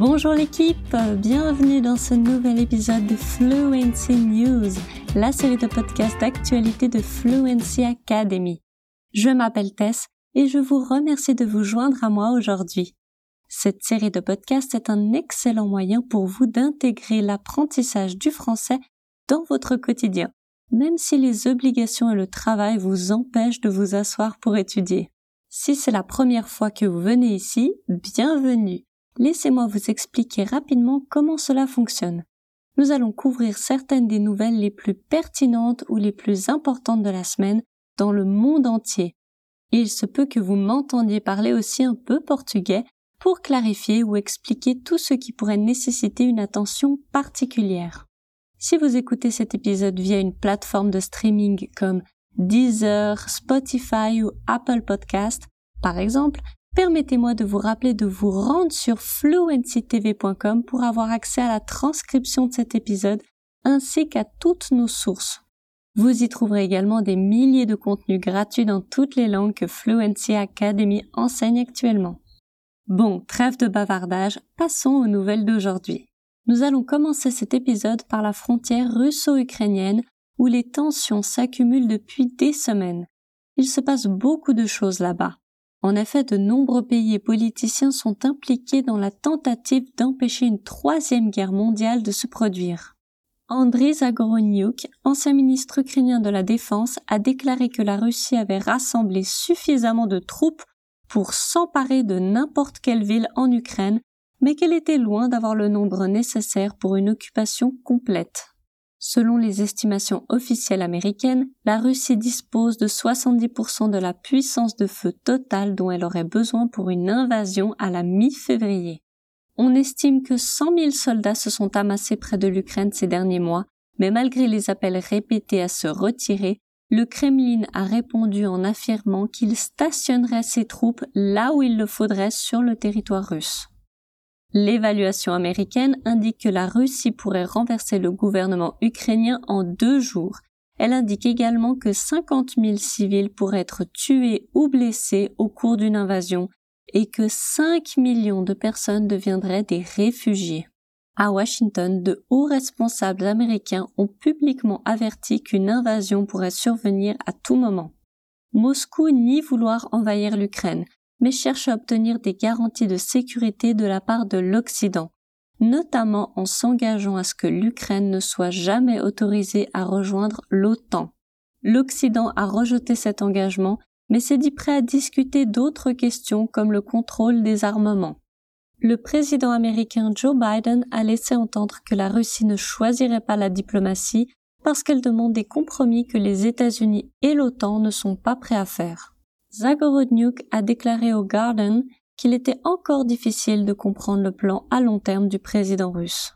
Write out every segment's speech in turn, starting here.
Bonjour l'équipe, bienvenue dans ce nouvel épisode de Fluency News, la série de podcasts d'actualité de Fluency Academy. Je m'appelle Tess et je vous remercie de vous joindre à moi aujourd'hui. Cette série de podcasts est un excellent moyen pour vous d'intégrer l'apprentissage du français dans votre quotidien, même si les obligations et le travail vous empêchent de vous asseoir pour étudier. Si c'est la première fois que vous venez ici, bienvenue. Laissez-moi vous expliquer rapidement comment cela fonctionne. Nous allons couvrir certaines des nouvelles les plus pertinentes ou les plus importantes de la semaine dans le monde entier. Il se peut que vous m'entendiez parler aussi un peu portugais pour clarifier ou expliquer tout ce qui pourrait nécessiter une attention particulière. Si vous écoutez cet épisode via une plateforme de streaming comme Deezer, Spotify ou Apple Podcast, par exemple, permettez-moi de vous rappeler de vous rendre sur fluencytv.com pour avoir accès à la transcription de cet épisode ainsi qu'à toutes nos sources. Vous y trouverez également des milliers de contenus gratuits dans toutes les langues que Fluency Academy enseigne actuellement. Bon, trêve de bavardage, passons aux nouvelles d'aujourd'hui. Nous allons commencer cet épisode par la frontière russo-ukrainienne où les tensions s'accumulent depuis des semaines. Il se passe beaucoup de choses là-bas. En effet, de nombreux pays et politiciens sont impliqués dans la tentative d'empêcher une troisième guerre mondiale de se produire. Andriy Zagoronyuk, ancien ministre ukrainien de la Défense, a déclaré que la Russie avait rassemblé suffisamment de troupes pour s'emparer de n'importe quelle ville en Ukraine, mais qu'elle était loin d'avoir le nombre nécessaire pour une occupation complète. Selon les estimations officielles américaines, la Russie dispose de 70% de la puissance de feu totale dont elle aurait besoin pour une invasion à la mi-février. On estime que 100 000 soldats se sont amassés près de l'Ukraine ces derniers mois, mais malgré les appels répétés à se retirer, le Kremlin a répondu en affirmant qu'il stationnerait ses troupes là où il le faudrait sur le territoire russe. L'évaluation américaine indique que la Russie pourrait renverser le gouvernement ukrainien en deux jours. Elle indique également que 50 000 civils pourraient être tués ou blessés au cours d'une invasion et que 5 millions de personnes deviendraient des réfugiés. À Washington, de hauts responsables américains ont publiquement averti qu'une invasion pourrait survenir à tout moment. Moscou nie vouloir envahir l'Ukraine, mais cherche à obtenir des garanties de sécurité de la part de l'Occident, notamment en s'engageant à ce que l'Ukraine ne soit jamais autorisée à rejoindre l'OTAN. L'Occident a rejeté cet engagement, mais s'est dit prêt à discuter d'autres questions comme le contrôle des armements. Le président américain Joe Biden a laissé entendre que la Russie ne choisirait pas la diplomatie parce qu'elle demande des compromis que les États-Unis et l'OTAN ne sont pas prêts à faire. Zagorodnyuk a déclaré au Garden qu'il était encore difficile de comprendre le plan à long terme du président russe.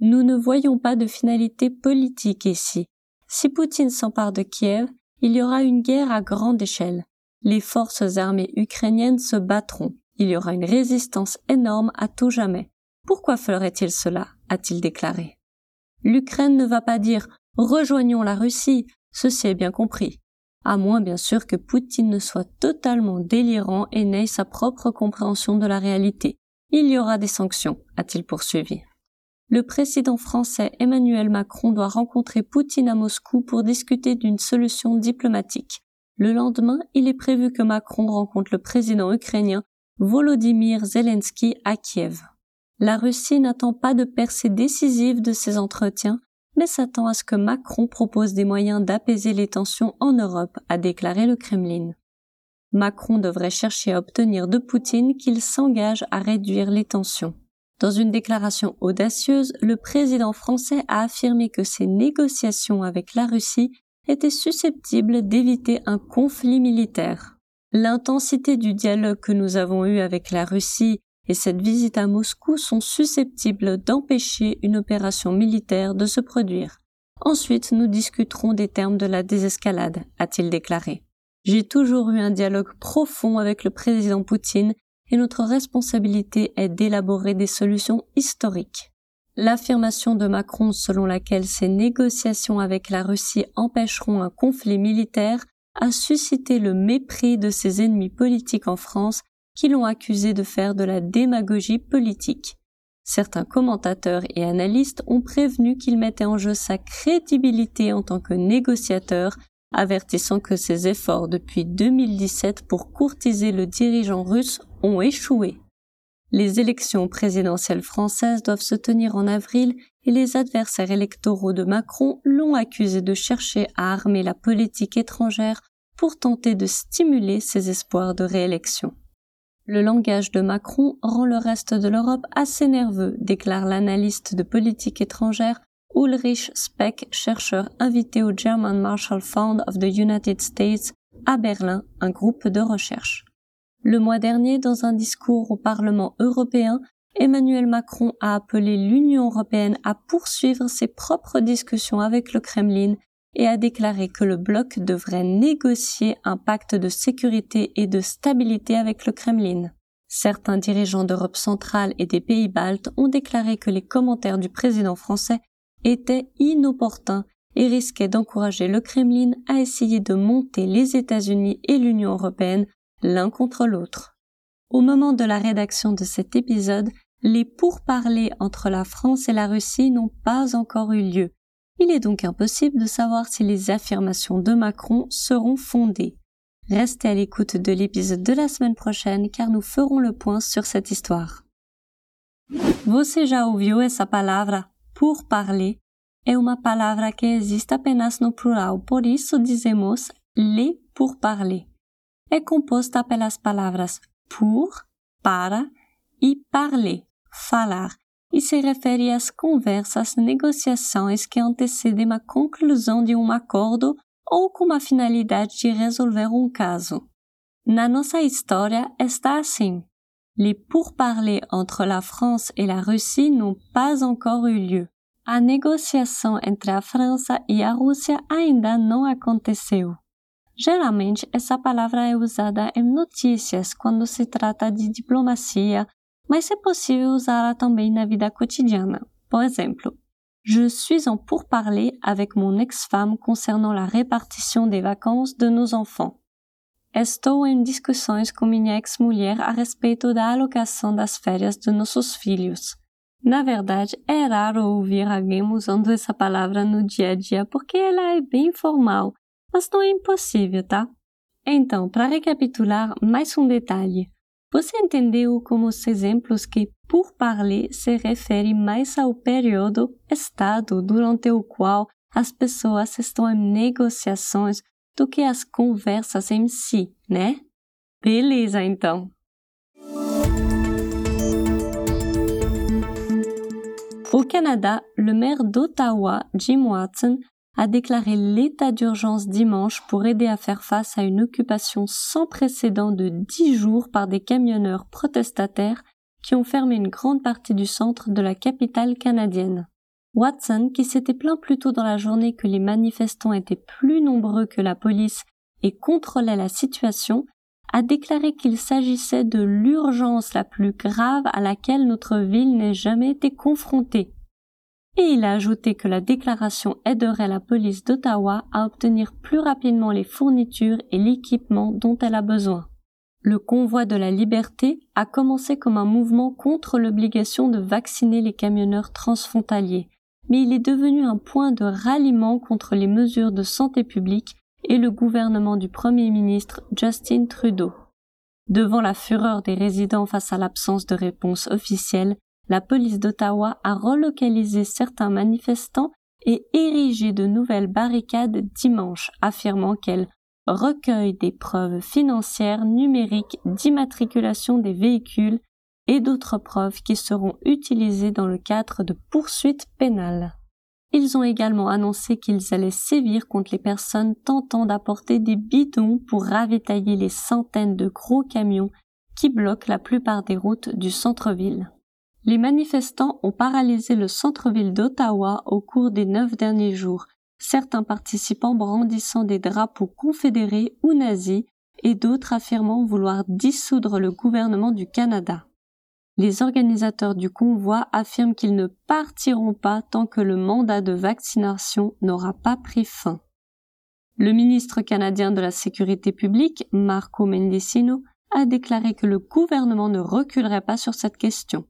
Nous ne voyons pas de finalité politique ici. Si Poutine s'empare de Kiev, il y aura une guerre à grande échelle. Les forces armées ukrainiennes se battront. Il y aura une résistance énorme à tout jamais. Pourquoi ferait-il cela a-t-il déclaré? L'Ukraine ne va pas dire rejoignons la Russie, ceci est bien compris à moins bien sûr que Poutine ne soit totalement délirant et n'ait sa propre compréhension de la réalité. Il y aura des sanctions, a-t-il poursuivi. Le président français Emmanuel Macron doit rencontrer Poutine à Moscou pour discuter d'une solution diplomatique. Le lendemain, il est prévu que Macron rencontre le président ukrainien Volodymyr Zelensky à Kiev. La Russie n'attend pas de percée décisive de ces entretiens, mais s'attend à ce que Macron propose des moyens d'apaiser les tensions en Europe, a déclaré le Kremlin. Macron devrait chercher à obtenir de Poutine qu'il s'engage à réduire les tensions. Dans une déclaration audacieuse, le président français a affirmé que ses négociations avec la Russie étaient susceptibles d'éviter un conflit militaire. L'intensité du dialogue que nous avons eu avec la Russie et cette visite à Moscou sont susceptibles d'empêcher une opération militaire de se produire. Ensuite, nous discuterons des termes de la désescalade, a-t-il déclaré. J'ai toujours eu un dialogue profond avec le président Poutine et notre responsabilité est d'élaborer des solutions historiques. L'affirmation de Macron selon laquelle ces négociations avec la Russie empêcheront un conflit militaire a suscité le mépris de ses ennemis politiques en France qui l'ont accusé de faire de la démagogie politique. Certains commentateurs et analystes ont prévenu qu'il mettait en jeu sa crédibilité en tant que négociateur, avertissant que ses efforts depuis 2017 pour courtiser le dirigeant russe ont échoué. Les élections présidentielles françaises doivent se tenir en avril et les adversaires électoraux de Macron l'ont accusé de chercher à armer la politique étrangère pour tenter de stimuler ses espoirs de réélection. Le langage de Macron rend le reste de l'Europe assez nerveux, déclare l'analyste de politique étrangère Ulrich Speck, chercheur invité au German Marshall Fund of the United States à Berlin, un groupe de recherche. Le mois dernier, dans un discours au Parlement européen, Emmanuel Macron a appelé l'Union européenne à poursuivre ses propres discussions avec le Kremlin et a déclaré que le bloc devrait négocier un pacte de sécurité et de stabilité avec le Kremlin. Certains dirigeants d'Europe centrale et des pays baltes ont déclaré que les commentaires du président français étaient inopportuns et risquaient d'encourager le Kremlin à essayer de monter les États-Unis et l'Union européenne l'un contre l'autre. Au moment de la rédaction de cet épisode, les pourparlers entre la France et la Russie n'ont pas encore eu lieu, il est donc impossible de savoir si les affirmations de Macron seront fondées. Restez à l'écoute de l'épisode de la semaine prochaine car nous ferons le point sur cette histoire. Você já ouviu essa palavra? Por parler? É uma palavra que existe apenas no plural, por isso dizemos les pour parler. É composta pelas palavras pour, para e parler, falar, e se refere às conversas, negociações que antecedem a conclusão de um acordo ou com a finalidade de resolver um caso. Na nossa história está assim. Les pourparlers entre la France et la Russie n'ont pas encore eu lieu. A negociação entre a França e a Rússia ainda não aconteceu. Geralmente, essa palavra é usada em notícias quando se trata de diplomacia mas é possível usá-la também na vida cotidiana. Por exemplo, Je suis en pourparler avec mon ex-femme concernant la répartition des vacances de nos enfants. Estou em discussões com minha ex-mulher a respeito da alocação das férias de nossos filhos. Na verdade, é raro ouvir alguém usando essa palavra no dia a dia porque ela é bem formal, mas não é impossível, tá? Então, para recapitular, mais um detalhe. Você entendeu como os exemplos que por parler se refere mais ao período estado durante o qual as pessoas estão em negociações do que as conversas em si, né? Beleza, então. Au Canada, le maire d'Ottawa, Jim Watson, a déclaré l'état d'urgence dimanche pour aider à faire face à une occupation sans précédent de dix jours par des camionneurs protestataires qui ont fermé une grande partie du centre de la capitale canadienne. Watson, qui s'était plaint plus tôt dans la journée que les manifestants étaient plus nombreux que la police et contrôlaient la situation, a déclaré qu'il s'agissait de l'urgence la plus grave à laquelle notre ville n'ait jamais été confrontée et il a ajouté que la déclaration aiderait la police d'Ottawa à obtenir plus rapidement les fournitures et l'équipement dont elle a besoin. Le convoi de la liberté a commencé comme un mouvement contre l'obligation de vacciner les camionneurs transfrontaliers, mais il est devenu un point de ralliement contre les mesures de santé publique et le gouvernement du Premier ministre Justin Trudeau. Devant la fureur des résidents face à l'absence de réponse officielle, la police d'Ottawa a relocalisé certains manifestants et érigé de nouvelles barricades dimanche, affirmant qu'elle recueille des preuves financières numériques d'immatriculation des véhicules et d'autres preuves qui seront utilisées dans le cadre de poursuites pénales. Ils ont également annoncé qu'ils allaient sévir contre les personnes tentant d'apporter des bidons pour ravitailler les centaines de gros camions qui bloquent la plupart des routes du centre-ville. Les manifestants ont paralysé le centre-ville d'Ottawa au cours des neuf derniers jours, certains participants brandissant des drapeaux confédérés ou nazis et d'autres affirmant vouloir dissoudre le gouvernement du Canada. Les organisateurs du convoi affirment qu'ils ne partiront pas tant que le mandat de vaccination n'aura pas pris fin. Le ministre canadien de la Sécurité publique, Marco Mendicino, a déclaré que le gouvernement ne reculerait pas sur cette question.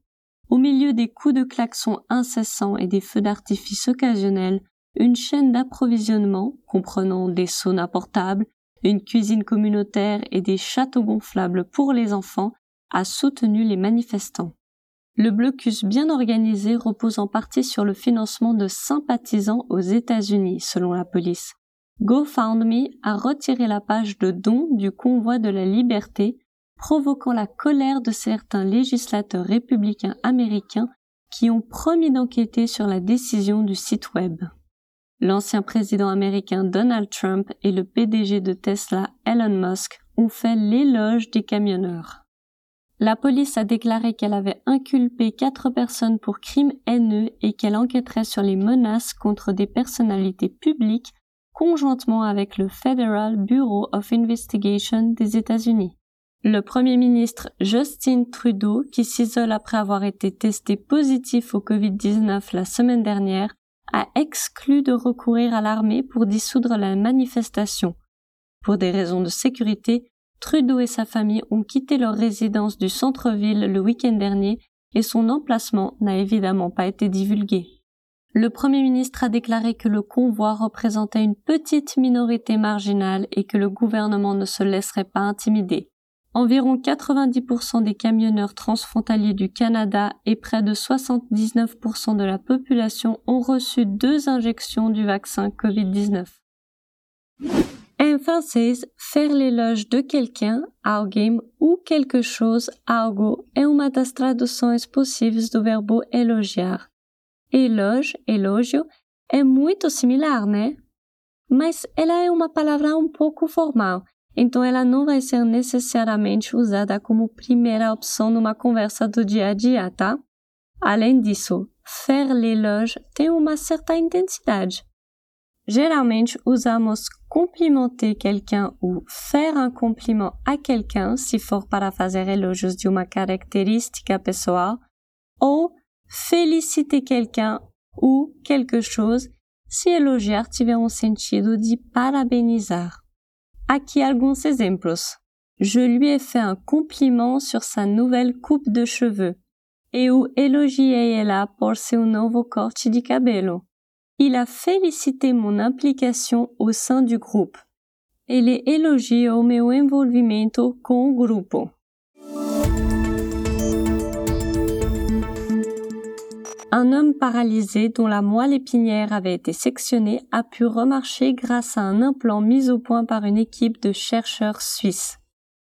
Au milieu des coups de klaxon incessants et des feux d'artifice occasionnels, une chaîne d'approvisionnement, comprenant des saunas portables, une cuisine communautaire et des châteaux gonflables pour les enfants, a soutenu les manifestants. Le blocus bien organisé repose en partie sur le financement de sympathisants aux États-Unis, selon la police. GoFundMe a retiré la page de dons du convoi de la liberté, provoquant la colère de certains législateurs républicains américains qui ont promis d'enquêter sur la décision du site web. L'ancien président américain Donald Trump et le PDG de Tesla Elon Musk ont fait l'éloge des camionneurs. La police a déclaré qu'elle avait inculpé quatre personnes pour crimes haineux et qu'elle enquêterait sur les menaces contre des personnalités publiques conjointement avec le Federal Bureau of Investigation des États-Unis. Le Premier ministre Justin Trudeau, qui s'isole après avoir été testé positif au Covid-19 la semaine dernière, a exclu de recourir à l'armée pour dissoudre la manifestation. Pour des raisons de sécurité, Trudeau et sa famille ont quitté leur résidence du centre-ville le week-end dernier et son emplacement n'a évidemment pas été divulgué. Le Premier ministre a déclaré que le convoi représentait une petite minorité marginale et que le gouvernement ne se laisserait pas intimider. Environ 90% des camionneurs transfrontaliers du Canada et près de 79% de la population ont reçu deux injections du vaccin Covid-19. En français, faire l'éloge de quelqu'un, alguém ou quelque chose, algo, é uma das traduções possíveis do verbo elogiar. Eloge, elogio, é muito similar, né? Mas ela é uma palavra um pouco formal então ela não vai ser necessariamente usada como primeira opção numa conversa do dia a dia, tá? Além disso, faire l'éloge tem uma certa intensidade. Geralmente usamos complimenter quelqu'un ou faire un compliment à quelqu'un se for para fazer elogios de uma característica pessoal, ou féliciter quelqu'un ou quelque chose se elogiar tiver um sentido de parabenizar. Aqui alguns exemplos. Je lui ai fait un compliment sur sa nouvelle coupe de cheveux. Eu elogiei ela por seu novo corte de cabelo. Il a félicité mon implication au sein du groupe. Ele elogiou meu envolvimento com o grupo. Un homme paralysé dont la moelle épinière avait été sectionnée a pu remarcher grâce à un implant mis au point par une équipe de chercheurs suisses.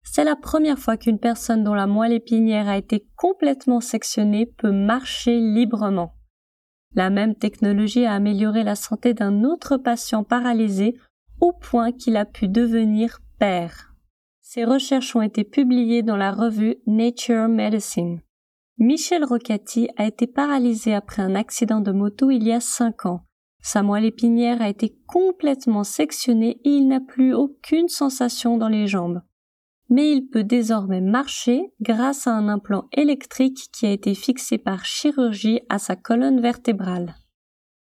C'est la première fois qu'une personne dont la moelle épinière a été complètement sectionnée peut marcher librement. La même technologie a amélioré la santé d'un autre patient paralysé au point qu'il a pu devenir père. Ces recherches ont été publiées dans la revue Nature Medicine. Michel Rocati a été paralysé après un accident de moto il y a cinq ans. Sa moelle épinière a été complètement sectionnée et il n'a plus aucune sensation dans les jambes. Mais il peut désormais marcher grâce à un implant électrique qui a été fixé par chirurgie à sa colonne vertébrale.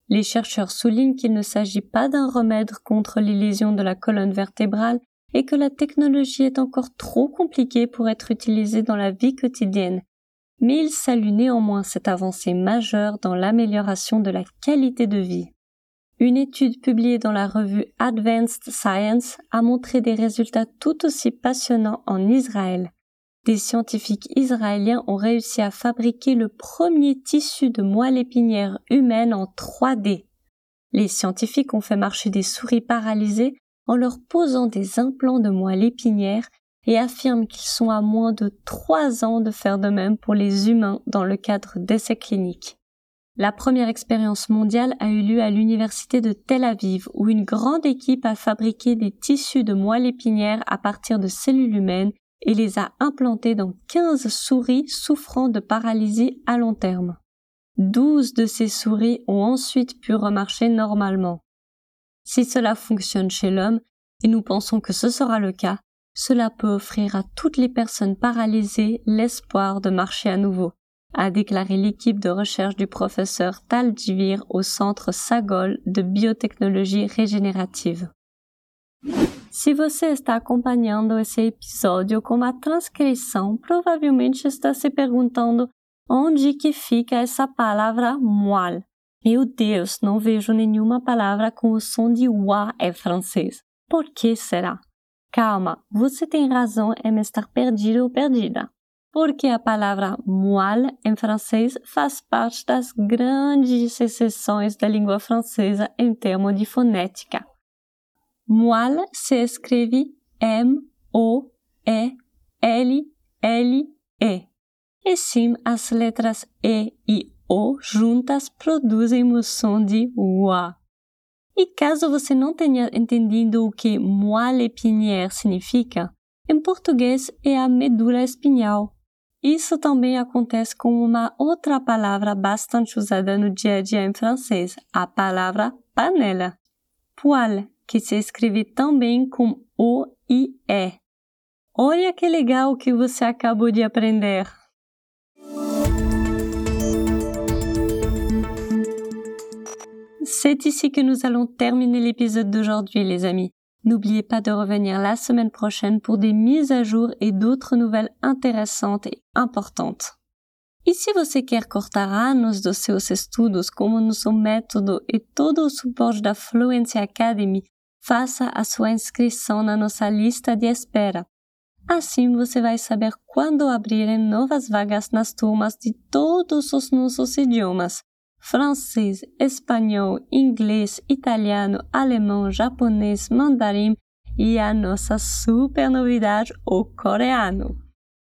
Les chercheurs soulignent qu'il ne s'agit pas d'un remède contre les lésions de la colonne vertébrale et que la technologie est encore trop compliquée pour être utilisée dans la vie quotidienne mais il salue néanmoins cette avancée majeure dans l'amélioration de la qualité de vie. Une étude publiée dans la revue Advanced Science a montré des résultats tout aussi passionnants en Israël. Des scientifiques israéliens ont réussi à fabriquer le premier tissu de moelle épinière humaine en 3D. Les scientifiques ont fait marcher des souris paralysées en leur posant des implants de moelle épinière et affirment qu'ils sont à moins de trois ans de faire de même pour les humains dans le cadre d'essais cliniques. La première expérience mondiale a eu lieu à l'université de Tel Aviv, où une grande équipe a fabriqué des tissus de moelle épinière à partir de cellules humaines et les a implantés dans 15 souris souffrant de paralysie à long terme. 12 de ces souris ont ensuite pu remarcher normalement. Si cela fonctionne chez l'homme, et nous pensons que ce sera le cas, cela peut offrir à toutes les personnes paralysées l'espoir de marcher à nouveau, a déclaré l'équipe de recherche du professeur Tal Djivir au centre Sagol de biotechnologie régénérative. Se você está acompanhando esse episódio com a transcrição, provavelmente está se perguntando onde que fica essa palavra moelle? Meu Deus, não vejo nenhuma palavra com o som de wa em francês. Por que será? Calma, você tem razão em estar perdido ou perdida. Porque a palavra moelle em francês faz parte das grandes exceções da língua francesa em termos de fonética. Moelle se escreve M-O-E-L-L-E. E sim, as letras E e O juntas produzem o som de wa. E caso você não tenha entendido o que moelle épinière significa, em português é a medula espinhal. Isso também acontece com uma outra palavra bastante usada no dia a dia em francês, a palavra panela. Poêle, que se escreve também com O e E. Olha que legal que você acabou de aprender! C'est ici que nous allons terminer l'épisode d'aujourd'hui, les amis. N'oubliez pas de revenir la semaine prochaine pour des mises à jour e d'autres nouvelles interessantes e importantes. E se você quer cortar anos dos seus estudos como nosso método e todo o suporte da Fluency Academy, faça a sua inscrição na nossa lista de espera. Assim você vai saber quando abrirem novas vagas nas turmas de todos os nossos idiomas francês, espanhol, inglês, italiano, alemão, japonês, mandarim e a nossa super novidade, o coreano.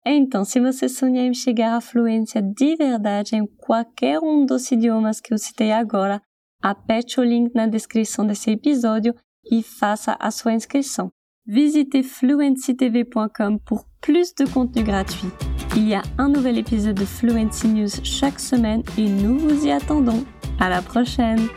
Então, se você sonha em chegar à fluência de verdade em qualquer um dos idiomas que eu citei agora, aperte o link na descrição desse episódio e faça a sua inscrição. Visitez fluencytv.com pour plus de contenu gratuit. Il y a un nouvel épisode de Fluency News chaque semaine et nous vous y attendons. À la prochaine!